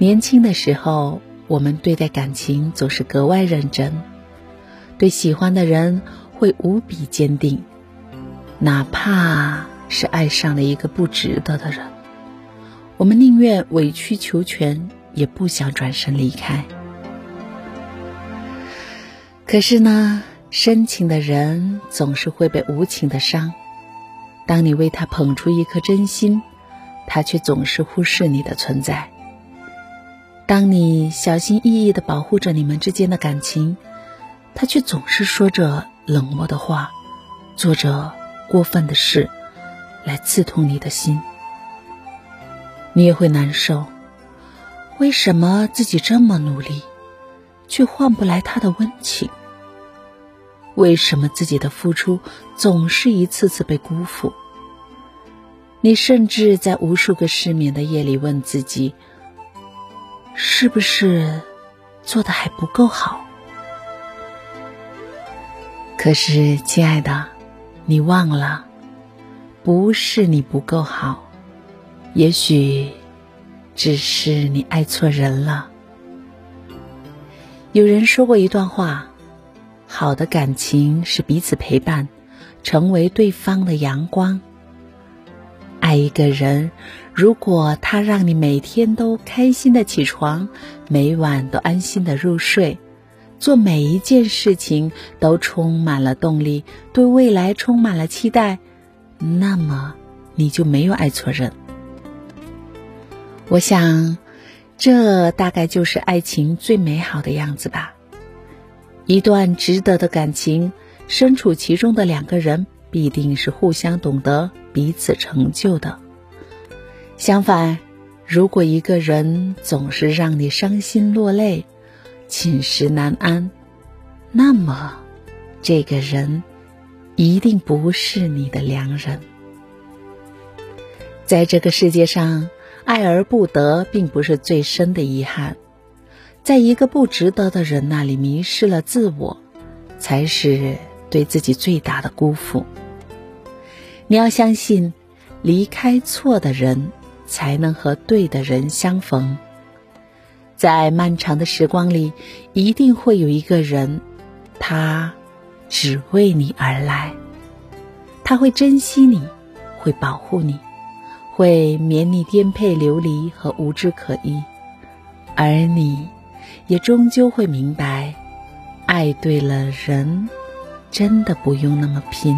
年轻的时候，我们对待感情总是格外认真，对喜欢的人会无比坚定，哪怕是爱上了一个不值得的人，我们宁愿委曲求全，也不想转身离开。可是呢，深情的人总是会被无情的伤。当你为他捧出一颗真心，他却总是忽视你的存在。当你小心翼翼的保护着你们之间的感情，他却总是说着冷漠的话，做着过分的事，来刺痛你的心。你也会难受。为什么自己这么努力，却换不来他的温情？为什么自己的付出总是一次次被辜负？你甚至在无数个失眠的夜里问自己：是不是做的还不够好？可是，亲爱的，你忘了，不是你不够好，也许只是你爱错人了。有人说过一段话。好的感情是彼此陪伴，成为对方的阳光。爱一个人，如果他让你每天都开心的起床，每晚都安心的入睡，做每一件事情都充满了动力，对未来充满了期待，那么你就没有爱错人。我想，这大概就是爱情最美好的样子吧。一段值得的感情，身处其中的两个人必定是互相懂得彼此成就的。相反，如果一个人总是让你伤心落泪、寝食难安，那么这个人一定不是你的良人。在这个世界上，爱而不得并不是最深的遗憾。在一个不值得的人那里迷失了自我，才是对自己最大的辜负。你要相信，离开错的人，才能和对的人相逢。在漫长的时光里，一定会有一个人，他只为你而来。他会珍惜你，会保护你，会免你颠沛流离和无枝可依，而你。也终究会明白，爱对了人，真的不用那么拼。